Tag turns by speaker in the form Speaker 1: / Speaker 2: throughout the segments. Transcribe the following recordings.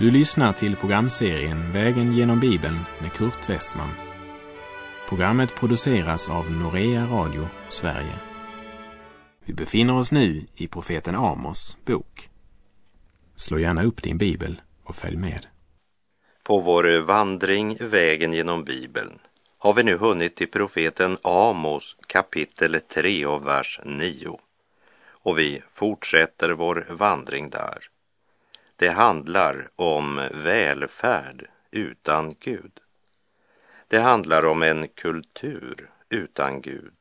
Speaker 1: Du lyssnar till programserien Vägen genom Bibeln med Kurt Westman. Programmet produceras av Norea Radio Sverige. Vi befinner oss nu i profeten Amos bok. Slå gärna upp din bibel och följ med.
Speaker 2: På vår vandring Vägen genom Bibeln har vi nu hunnit till profeten Amos kapitel 3 och vers 9. Och vi fortsätter vår vandring där. Det handlar om välfärd utan Gud. Det handlar om en kultur utan Gud.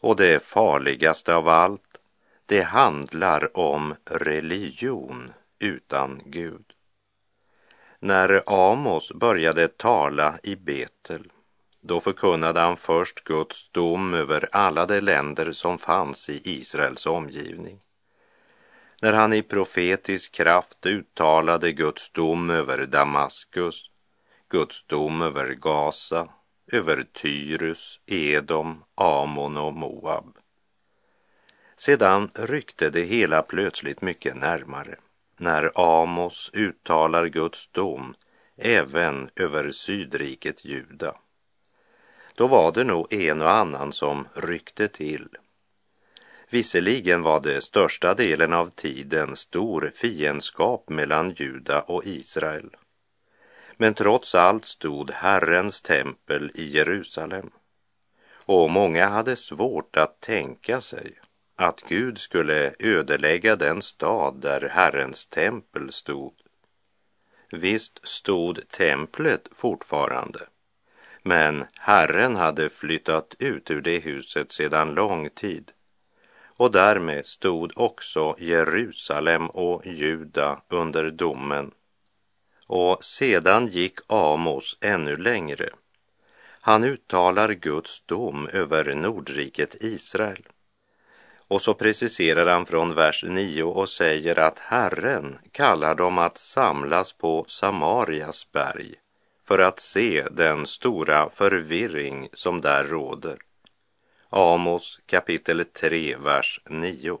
Speaker 2: Och det farligaste av allt, det handlar om religion utan Gud. När Amos började tala i Betel, då förkunnade han först Guds dom över alla de länder som fanns i Israels omgivning när han i profetisk kraft uttalade Guds dom över Damaskus, Guds dom över Gaza, över Tyrus, Edom, Amon och Moab. Sedan ryckte det hela plötsligt mycket närmare när Amos uttalar Guds dom även över sydriket Juda. Då var det nog en och annan som ryckte till Visserligen var det största delen av tiden stor fiendskap mellan Juda och Israel. Men trots allt stod Herrens tempel i Jerusalem. Och många hade svårt att tänka sig att Gud skulle ödelägga den stad där Herrens tempel stod. Visst stod templet fortfarande, men Herren hade flyttat ut ur det huset sedan lång tid och därmed stod också Jerusalem och Juda under domen. Och sedan gick Amos ännu längre. Han uttalar Guds dom över Nordriket Israel. Och så preciserar han från vers 9 och säger att Herren kallar dem att samlas på Samarias berg för att se den stora förvirring som där råder. Amos kapitel 3, vers 9.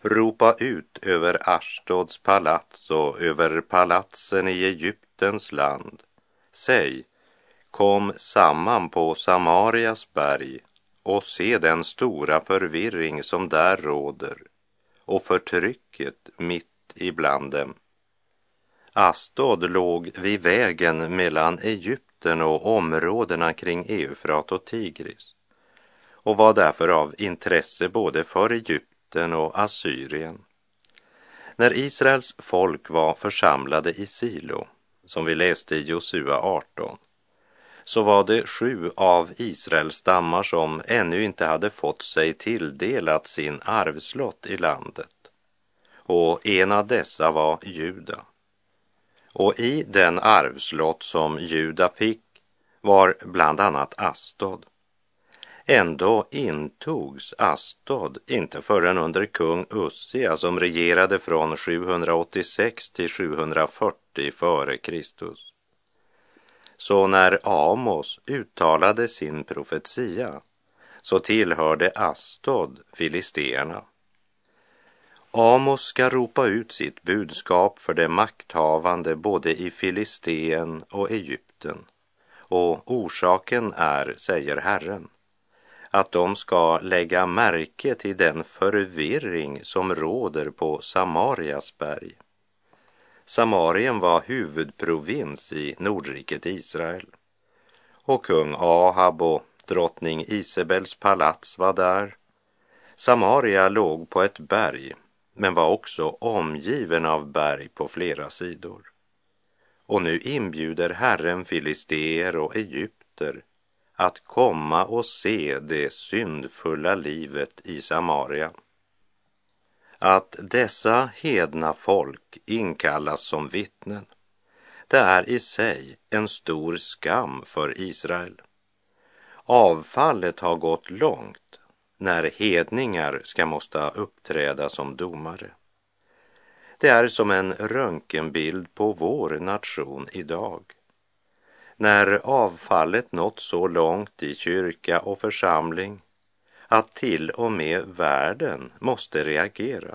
Speaker 2: Ropa ut över Ashdods palats och över palatsen i Egyptens land. Säg, kom samman på Samarias berg och se den stora förvirring som där råder och förtrycket mitt ibland dem. Astod låg vid vägen mellan Egypten och områdena kring Eufrat och Tigris och var därför av intresse både för Egypten och Assyrien. När Israels folk var församlade i Silo, som vi läste i Josua 18, så var det sju av Israels stammar som ännu inte hade fått sig tilldelat sin arvslott i landet. Och en av dessa var Juda. Och i den arvslott som Juda fick var bland annat Astod. Ändå intogs Astod inte förrän under kung Ussia som regerade från 786 till 740 före Kristus. Så när Amos uttalade sin profetia så tillhörde Astod filisterna. Amos ska ropa ut sitt budskap för de makthavande både i Filisteen och Egypten. Och orsaken är, säger Herren, att de ska lägga märke till den förvirring som råder på Samarias berg. Samarien var huvudprovins i Nordriket Israel och kung Ahab och drottning Isabels palats var där. Samaria låg på ett berg men var också omgiven av berg på flera sidor. Och nu inbjuder Herren filister och egypter att komma och se det syndfulla livet i Samaria. Att dessa hedna folk inkallas som vittnen, det är i sig en stor skam för Israel. Avfallet har gått långt när hedningar ska måste uppträda som domare. Det är som en röntgenbild på vår nation idag när avfallet nått så långt i kyrka och församling att till och med världen måste reagera.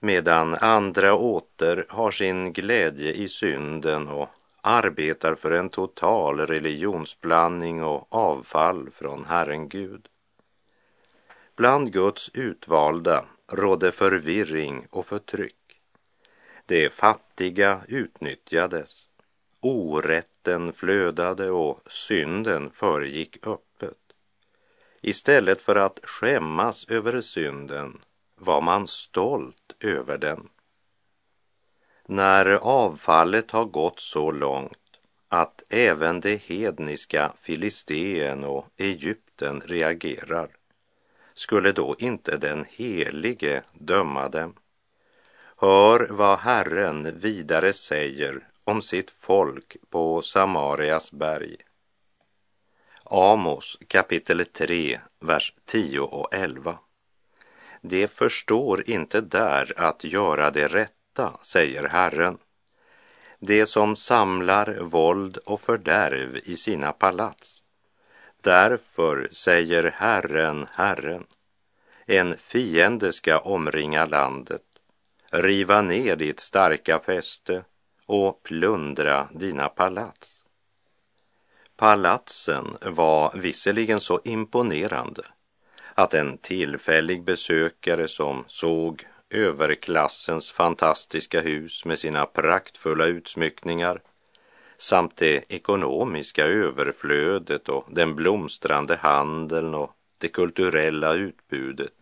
Speaker 2: medan andra åter har sin glädje i synden och arbetar för en total religionsblandning och avfall från Herren Gud. Bland Guds utvalda rådde förvirring och förtryck. De fattiga utnyttjades, Vatten flödade och synden föregick öppet. Istället för att skämmas över synden var man stolt över den. När avfallet har gått så långt att även det hedniska Filisteen och Egypten reagerar, skulle då inte den helige döma dem? Hör vad Herren vidare säger om sitt folk på Samarias berg. Amos kapitel 3, vers 10 och 11. De förstår inte där att göra det rätta, säger Herren. Det som samlar våld och fördärv i sina palats. Därför säger Herren, Herren, en fiende ska omringa landet, riva ner ditt starka fäste och plundra dina palats. Palatsen var visserligen så imponerande att en tillfällig besökare som såg överklassens fantastiska hus med sina praktfulla utsmyckningar samt det ekonomiska överflödet och den blomstrande handeln och det kulturella utbudet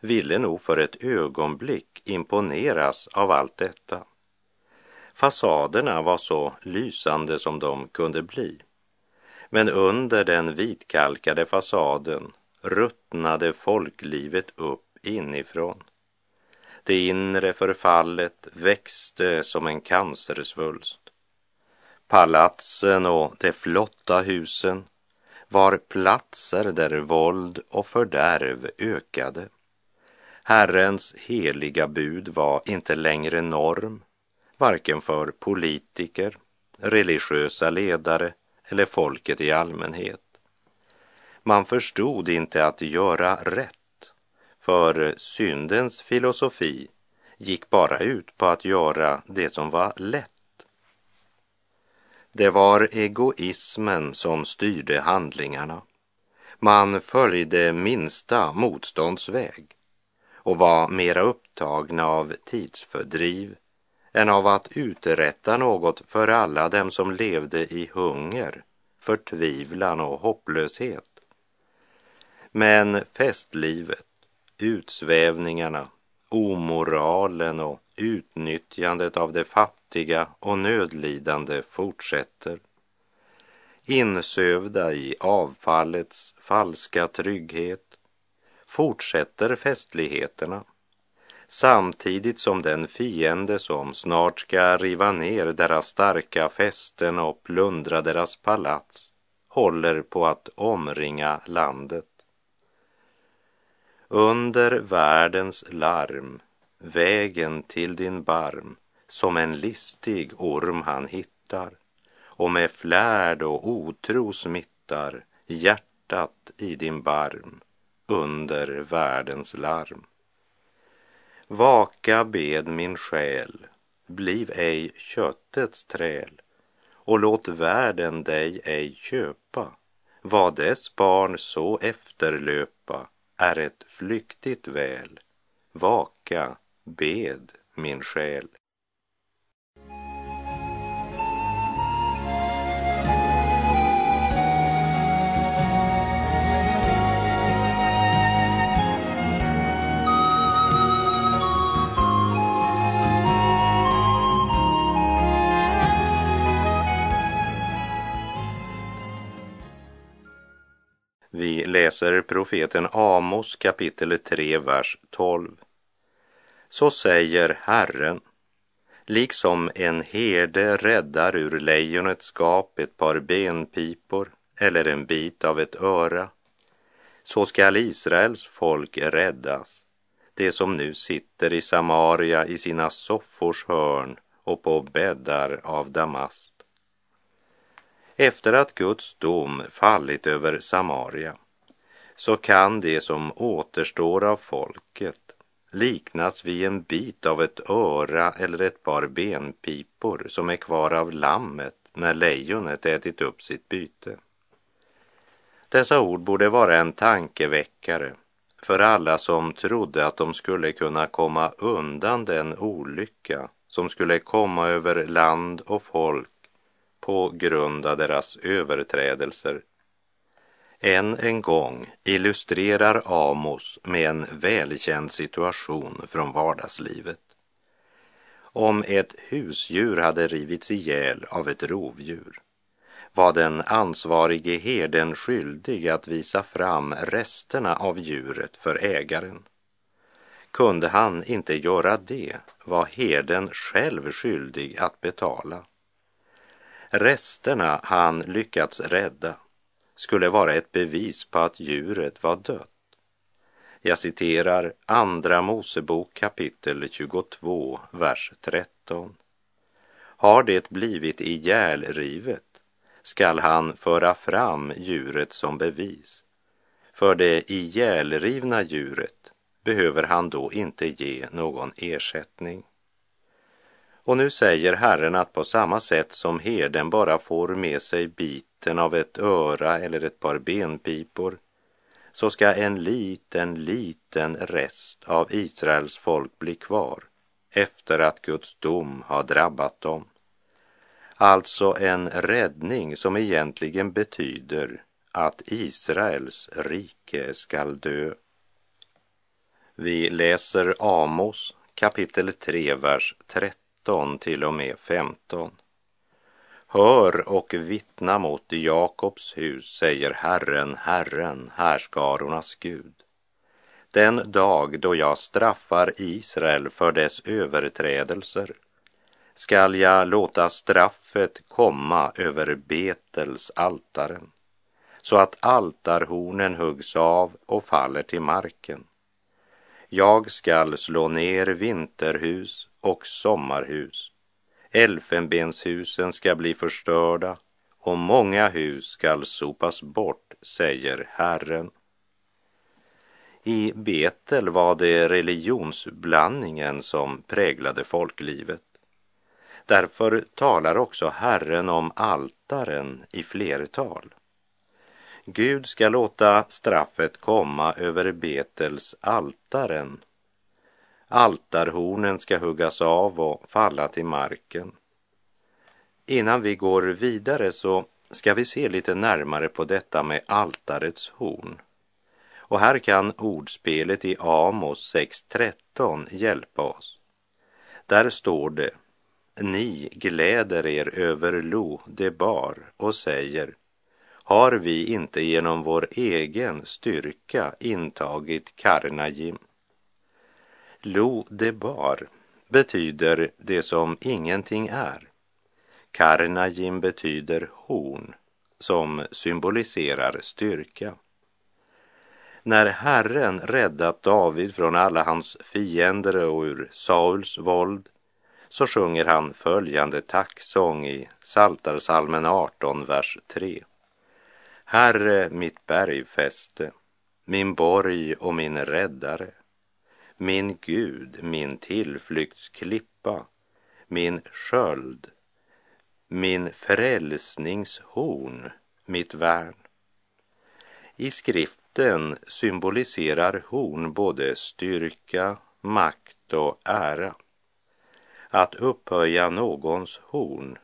Speaker 2: ville nog för ett ögonblick imponeras av allt detta. Fasaderna var så lysande som de kunde bli. Men under den vitkalkade fasaden ruttnade folklivet upp inifrån. Det inre förfallet växte som en cancersvulst. Palatsen och de flotta husen var platser där våld och fördärv ökade. Herrens heliga bud var inte längre norm, varken för politiker, religiösa ledare eller folket i allmänhet. Man förstod inte att göra rätt, för syndens filosofi gick bara ut på att göra det som var lätt. Det var egoismen som styrde handlingarna. Man följde minsta motståndsväg och var mera upptagna av tidsfördriv än av att uträtta något för alla dem som levde i hunger, förtvivlan och hopplöshet. Men festlivet, utsvävningarna, omoralen och utnyttjandet av de fattiga och nödlidande fortsätter. Insövda i avfallets falska trygghet fortsätter festligheterna samtidigt som den fiende som snart ska riva ner deras starka fästen och plundra deras palats håller på att omringa landet. Under världens larm, vägen till din barm, som en listig orm han hittar och med flärd och otro smittar hjärtat i din barm under världens larm. Vaka bed min själ, bliv ej köttets träl och låt världen dig ej köpa. Vad dess barn så efterlöpa är ett flyktigt väl. Vaka, bed min själ. Läser profeten Amos kapitel 3, vers 12. Så säger Herren, liksom en herde räddar ur lejonets gap ett par benpipor eller en bit av ett öra, så skall Israels folk räddas, det som nu sitter i Samaria i sina soffors hörn och på bäddar av damast. Efter att Guds dom fallit över Samaria så kan det som återstår av folket liknas vid en bit av ett öra eller ett par benpipor som är kvar av lammet när lejonet ätit upp sitt byte. Dessa ord borde vara en tankeväckare för alla som trodde att de skulle kunna komma undan den olycka som skulle komma över land och folk på grund av deras överträdelser. Än en gång illustrerar Amos med en välkänd situation från vardagslivet. Om ett husdjur hade rivits ihjäl av ett rovdjur var den ansvarige herden skyldig att visa fram resterna av djuret för ägaren. Kunde han inte göra det var herden själv skyldig att betala. Resterna han lyckats rädda skulle vara ett bevis på att djuret var dött. Jag citerar Andra Mosebok kapitel 22, vers 13. Har det blivit ihjälrivet skall han föra fram djuret som bevis. För det ihjälrivna djuret behöver han då inte ge någon ersättning. Och nu säger Herren att på samma sätt som herden bara får med sig biten av ett öra eller ett par benpipor så ska en liten, liten rest av Israels folk bli kvar efter att Guds dom har drabbat dem. Alltså en räddning som egentligen betyder att Israels rike skall dö. Vi läser Amos kapitel 3, vers 13 till och med 15. Hör och vittna mot Jakobs hus, säger Herren, Herren, härskarornas Gud. Den dag då jag straffar Israel för dess överträdelser skall jag låta straffet komma över Betels altaren så att altarhornen huggs av och faller till marken. Jag skall slå ner vinterhus och sommarhus. Elfenbenshusen ska bli förstörda och många hus skall sopas bort, säger Herren. I Betel var det religionsblandningen som präglade folklivet. Därför talar också Herren om altaren i flertal. Gud ska låta straffet komma över Betels altaren. Altarhornen ska huggas av och falla till marken. Innan vi går vidare så ska vi se lite närmare på detta med altarets horn. Och här kan ordspelet i Amos 6.13 hjälpa oss. Där står det ni gläder er över Lo Debar och säger har vi inte genom vår egen styrka intagit Karnajim? Lo Debar betyder det som ingenting är. Karnajim betyder horn som symboliserar styrka. När Herren räddat David från alla hans fiender och ur Sauls våld så sjunger han följande tacksång i Saltarsalmen 18, vers 3. Herre, mitt bergfäste, min borg och min räddare, min Gud, min tillflyktsklippa, min sköld, min frälsningshorn, mitt värn. I skriften symboliserar horn både styrka, makt och ära. Att upphöja någons horn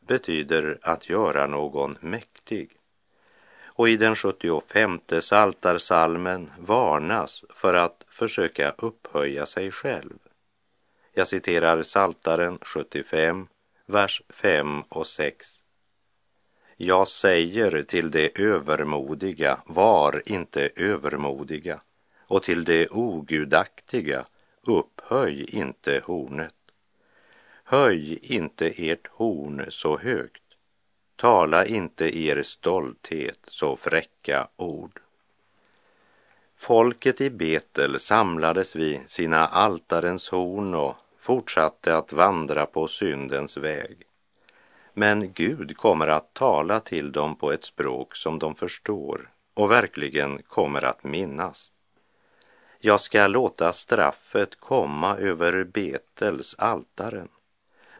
Speaker 2: betyder att göra någon mäktig. Och i den 75 saltarsalmen varnas för att försöka upphöja sig själv. Jag citerar Saltaren 75, vers 5 och 6. Jag säger till de övermodiga, var inte övermodiga, och till de ogudaktiga, upphöj inte hornet. Höj inte ert horn så högt, tala inte er stolthet så fräcka ord. Folket i Betel samlades vid sina altarens horn och fortsatte att vandra på syndens väg. Men Gud kommer att tala till dem på ett språk som de förstår och verkligen kommer att minnas. Jag ska låta straffet komma över Betels altaren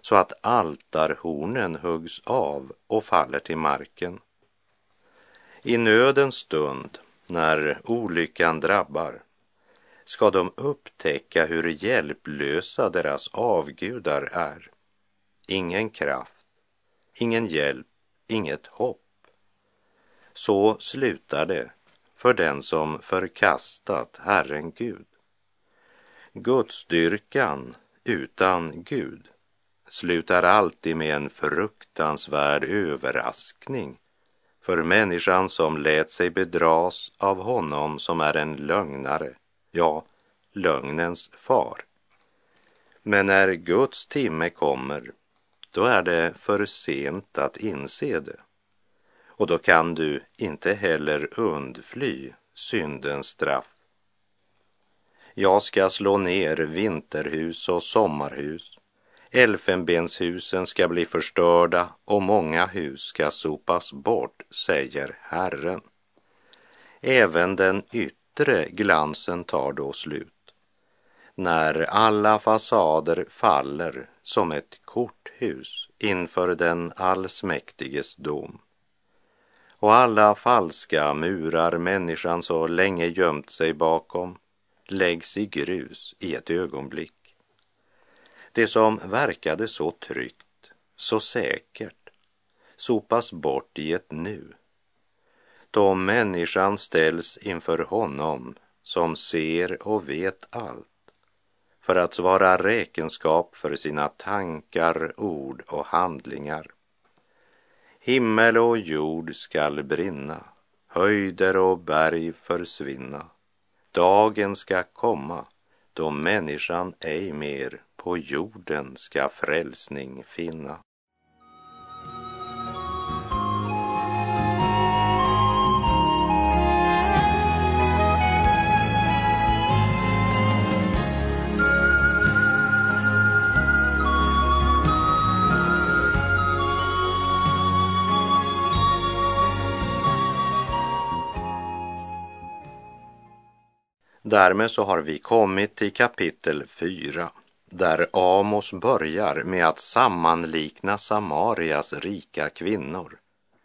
Speaker 2: så att altarhornen huggs av och faller till marken. I nödens stund, när olyckan drabbar, ska de upptäcka hur hjälplösa deras avgudar är. Ingen kraft, ingen hjälp, inget hopp. Så slutar det för den som förkastat Herren Gud. Gudsdyrkan utan Gud slutar alltid med en fruktansvärd överraskning för människan som lät sig bedras av honom som är en lögnare, ja, lögnens far. Men när Guds timme kommer, då är det för sent att inse det. Och då kan du inte heller undfly syndens straff. Jag ska slå ner vinterhus och sommarhus. Elfenbenshusen ska bli förstörda och många hus ska sopas bort, säger Herren. Även den yttre glansen tar då slut. När alla fasader faller som ett korthus inför den allsmäktiges dom och alla falska murar människan så länge gömt sig bakom läggs i grus i ett ögonblick. Det som verkade så tryggt, så säkert, sopas bort i ett nu. Då människan ställs inför honom som ser och vet allt för att svara räkenskap för sina tankar, ord och handlingar. Himmel och jord skall brinna, höjder och berg försvinna. Dagen ska komma då människan ej mer på jorden ska frälsning finna. Därmed så har vi kommit till kapitel 4 där Amos börjar med att sammanlikna Samarias rika kvinnor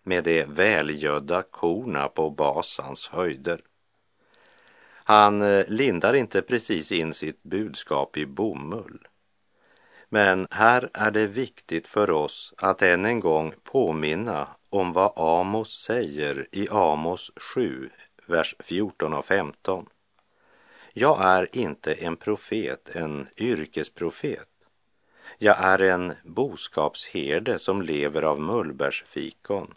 Speaker 2: med de välgödda korna på Basans höjder. Han eh, lindar inte precis in sitt budskap i bomull. Men här är det viktigt för oss att än en gång påminna om vad Amos säger i Amos 7, vers 14 och 15. Jag är inte en profet, en yrkesprofet. Jag är en boskapsherde som lever av mullbärsfikon.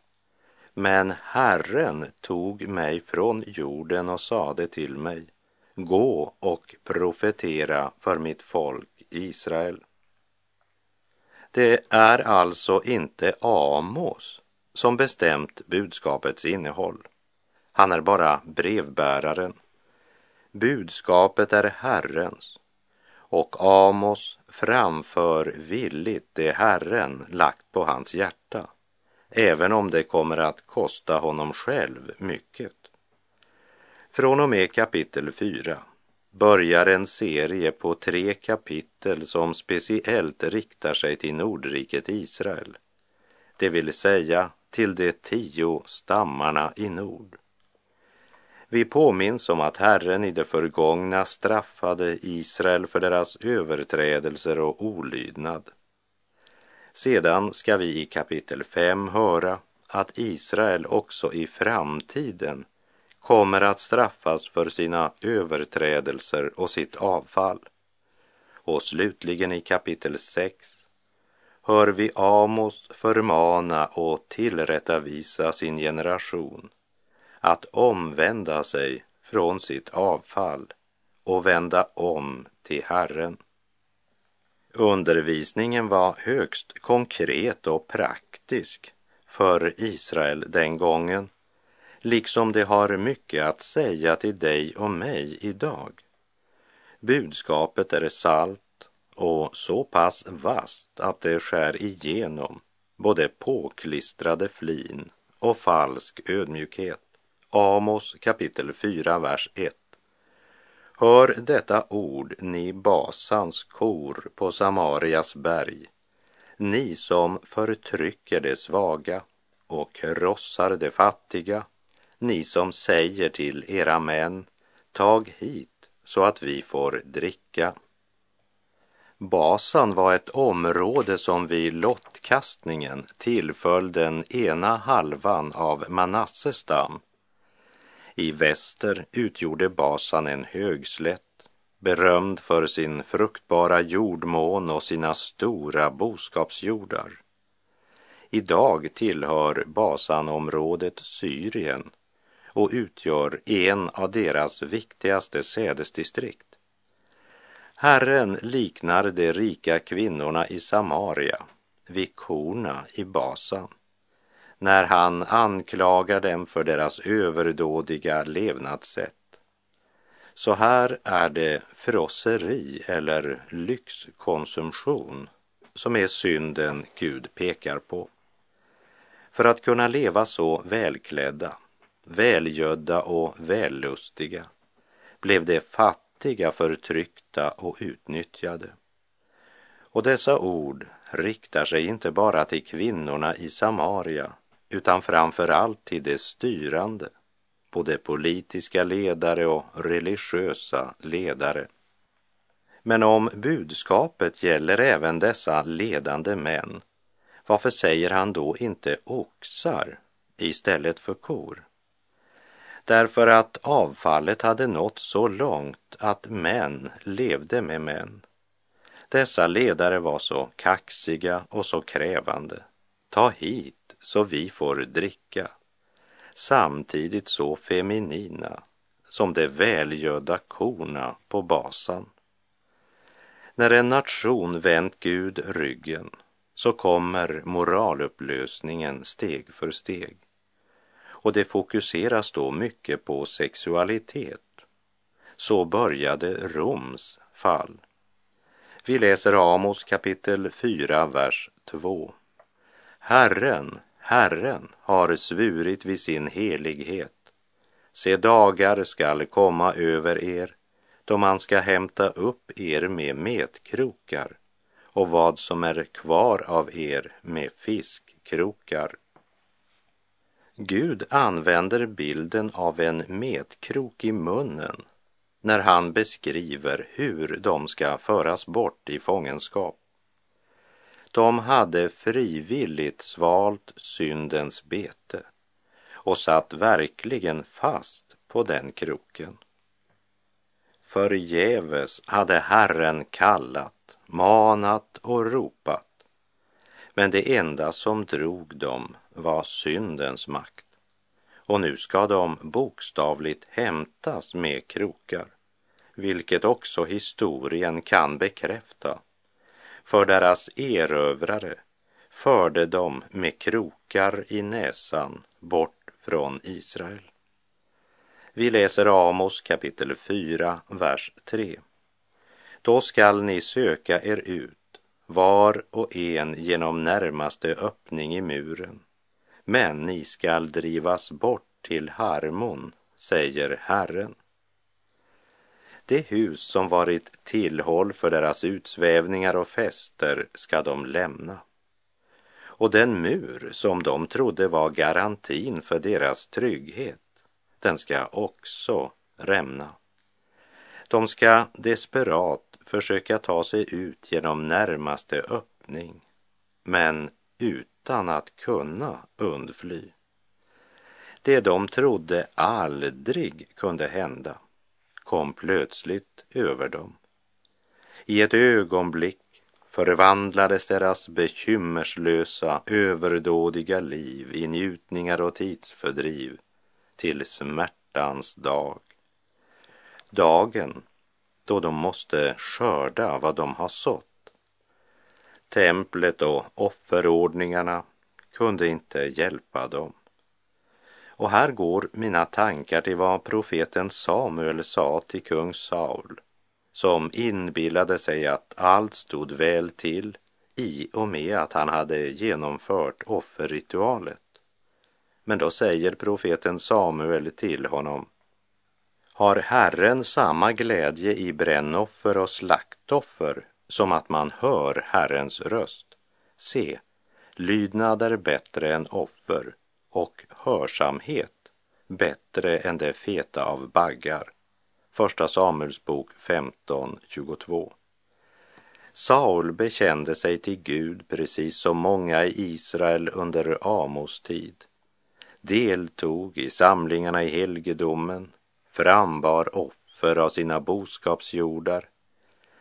Speaker 2: Men Herren tog mig från jorden och sade till mig, gå och profetera för mitt folk Israel. Det är alltså inte Amos som bestämt budskapets innehåll. Han är bara brevbäraren. Budskapet är Herrens och Amos framför villigt det Herren lagt på hans hjärta, även om det kommer att kosta honom själv mycket. Från och med kapitel 4 börjar en serie på tre kapitel som speciellt riktar sig till Nordriket Israel, det vill säga till de tio stammarna i nord. Vi påminns om att Herren i det förgångna straffade Israel för deras överträdelser och olydnad. Sedan ska vi i kapitel 5 höra att Israel också i framtiden kommer att straffas för sina överträdelser och sitt avfall. Och slutligen i kapitel 6 hör vi Amos förmana och tillrättavisa sin generation att omvända sig från sitt avfall och vända om till Herren. Undervisningen var högst konkret och praktisk för Israel den gången, liksom det har mycket att säga till dig och mig idag. Budskapet är salt och så pass vasst att det skär igenom både påklistrade flin och falsk ödmjukhet. Amos kapitel 4, vers 1. Hör detta ord, ni Basans kor på Samarias berg, ni som förtrycker det svaga och krossar det fattiga, ni som säger till era män, tag hit så att vi får dricka. Basan var ett område som vid lottkastningen tillföll den ena halvan av Manasses stam. I väster utgjorde Basan en högslätt, berömd för sin fruktbara jordmån och sina stora boskapsjordar. Idag tillhör Basanområdet Syrien och utgör en av deras viktigaste sädesdistrikt. Herren liknar de rika kvinnorna i Samaria vid korna i Basan när han anklagar dem för deras överdådiga levnadssätt. Så här är det frosseri eller lyxkonsumtion som är synden Gud pekar på. För att kunna leva så välklädda, välgödda och vällustiga blev de fattiga, förtryckta och utnyttjade. Och dessa ord riktar sig inte bara till kvinnorna i Samaria utan framför allt till de styrande, både politiska ledare och religiösa ledare. Men om budskapet gäller även dessa ledande män, varför säger han då inte oxar istället för kor? Därför att avfallet hade nått så långt att män levde med män. Dessa ledare var så kaxiga och så krävande. Ta hit så vi får dricka. Samtidigt så feminina som de välgödda korna på basan. När en nation vänt Gud ryggen så kommer moralupplösningen steg för steg. Och det fokuseras då mycket på sexualitet. Så började Roms fall. Vi läser Amos kapitel 4, vers 2. Herren, Herren har svurit vid sin helighet. Se, dagar skall komma över er då man ska hämta upp er med metkrokar och vad som är kvar av er med fiskkrokar. Gud använder bilden av en metkrok i munnen när han beskriver hur de ska föras bort i fångenskap. De hade frivilligt svalt syndens bete och satt verkligen fast på den kroken. Förgäves hade Herren kallat, manat och ropat. Men det enda som drog dem var syndens makt. Och nu ska de bokstavligt hämtas med krokar, vilket också historien kan bekräfta. För deras erövrare förde dem med krokar i näsan bort från Israel. Vi läser Amos kapitel 4, vers 3. Då skall ni söka er ut, var och en genom närmaste öppning i muren, men ni skall drivas bort till Harmon, säger Herren. Det hus som varit tillhåll för deras utsvävningar och fester ska de lämna. Och den mur som de trodde var garantin för deras trygghet den ska också rämna. De ska desperat försöka ta sig ut genom närmaste öppning, men utan att kunna undfly. Det de trodde aldrig kunde hända kom plötsligt över dem. I ett ögonblick förvandlades deras bekymmerslösa, överdådiga liv i njutningar och tidsfördriv till smärtans dag. Dagen då de måste skörda vad de har sått. Templet och offerordningarna kunde inte hjälpa dem. Och här går mina tankar till vad profeten Samuel sa till kung Saul, som inbillade sig att allt stod väl till i och med att han hade genomfört offerritualet. Men då säger profeten Samuel till honom Har Herren samma glädje i brännoffer och slaktoffer som att man hör Herrens röst? Se, lydnad är bättre än offer och hörsamhet bättre än det feta av baggar. Första Samuelsbok 15.22. Saul bekände sig till Gud precis som många i Israel under Amos tid, deltog i samlingarna i helgedomen, frambar offer av sina boskapsjordar,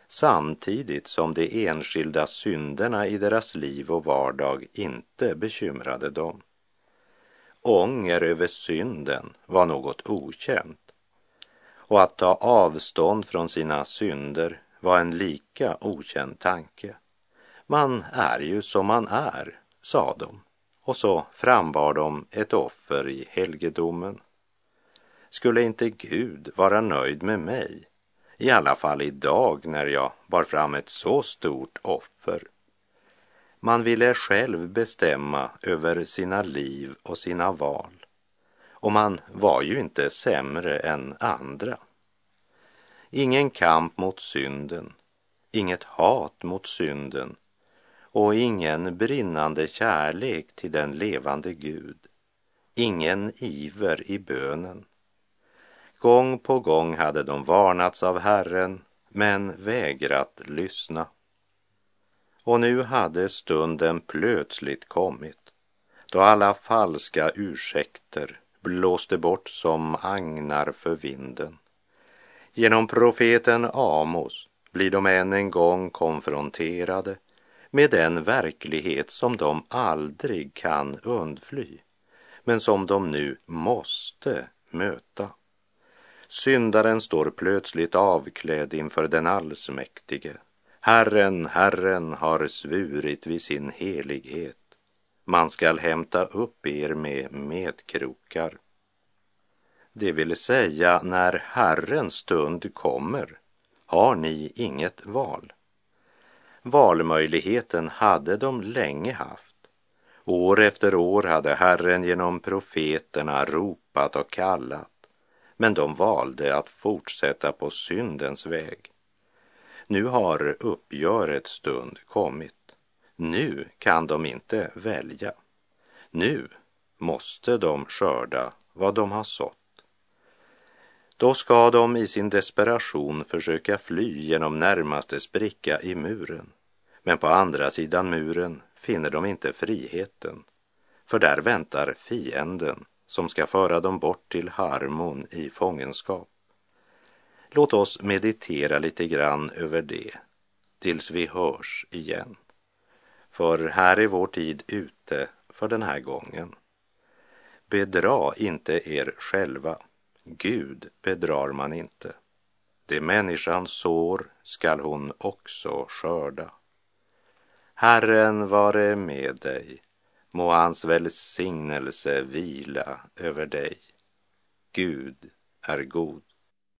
Speaker 2: samtidigt som de enskilda synderna i deras liv och vardag inte bekymrade dem. Ånger över synden var något okänt och att ta avstånd från sina synder var en lika okänd tanke. Man är ju som man är, sa de, och så frambar de ett offer i helgedomen. Skulle inte Gud vara nöjd med mig, i alla fall idag när jag bar fram ett så stort offer? Man ville själv bestämma över sina liv och sina val. Och man var ju inte sämre än andra. Ingen kamp mot synden, inget hat mot synden och ingen brinnande kärlek till den levande Gud. Ingen iver i bönen. Gång på gång hade de varnats av Herren men vägrat lyssna. Och nu hade stunden plötsligt kommit då alla falska ursäkter blåste bort som agnar för vinden. Genom profeten Amos blir de än en gång konfronterade med den verklighet som de aldrig kan undfly, men som de nu måste möta. Syndaren står plötsligt avklädd inför den allsmäktige Herren, Herren har svurit vid sin helighet. Man skall hämta upp er med medkrokar. Det vill säga, när Herrens stund kommer har ni inget val. Valmöjligheten hade de länge haft. År efter år hade Herren genom profeterna ropat och kallat, men de valde att fortsätta på syndens väg. Nu har uppgörets stund kommit. Nu kan de inte välja. Nu måste de skörda vad de har sått. Då ska de i sin desperation försöka fly genom närmaste spricka i muren. Men på andra sidan muren finner de inte friheten, för där väntar fienden som ska föra dem bort till Harmon i fångenskap. Låt oss meditera lite grann över det tills vi hörs igen. För här är vår tid ute för den här gången. Bedra inte er själva. Gud bedrar man inte. Det människan sår skall hon också skörda. Herren vare med dig. Må hans välsignelse vila över dig. Gud är god.